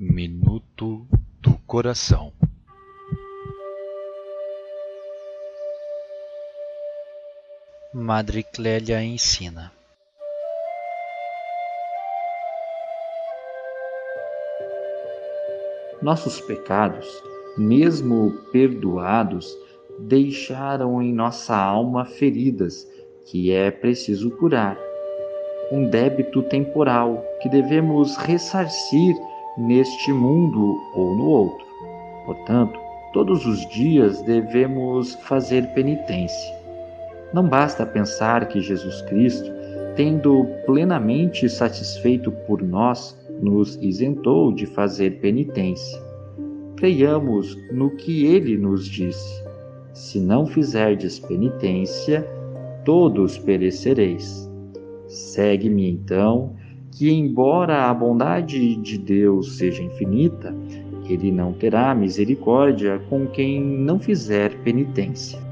Minuto do Coração Madre Clélia ensina Nossos pecados, mesmo perdoados, deixaram em nossa alma feridas que é preciso curar. Um débito temporal que devemos ressarcir neste mundo ou no outro. Portanto, todos os dias devemos fazer penitência. Não basta pensar que Jesus Cristo, tendo plenamente satisfeito por nós, nos isentou de fazer penitência. Creiamos no que ele nos disse: Se não fizerdes penitência, todos perecereis. Segue-me então que, embora a bondade de Deus seja infinita, ele não terá misericórdia com quem não fizer penitência.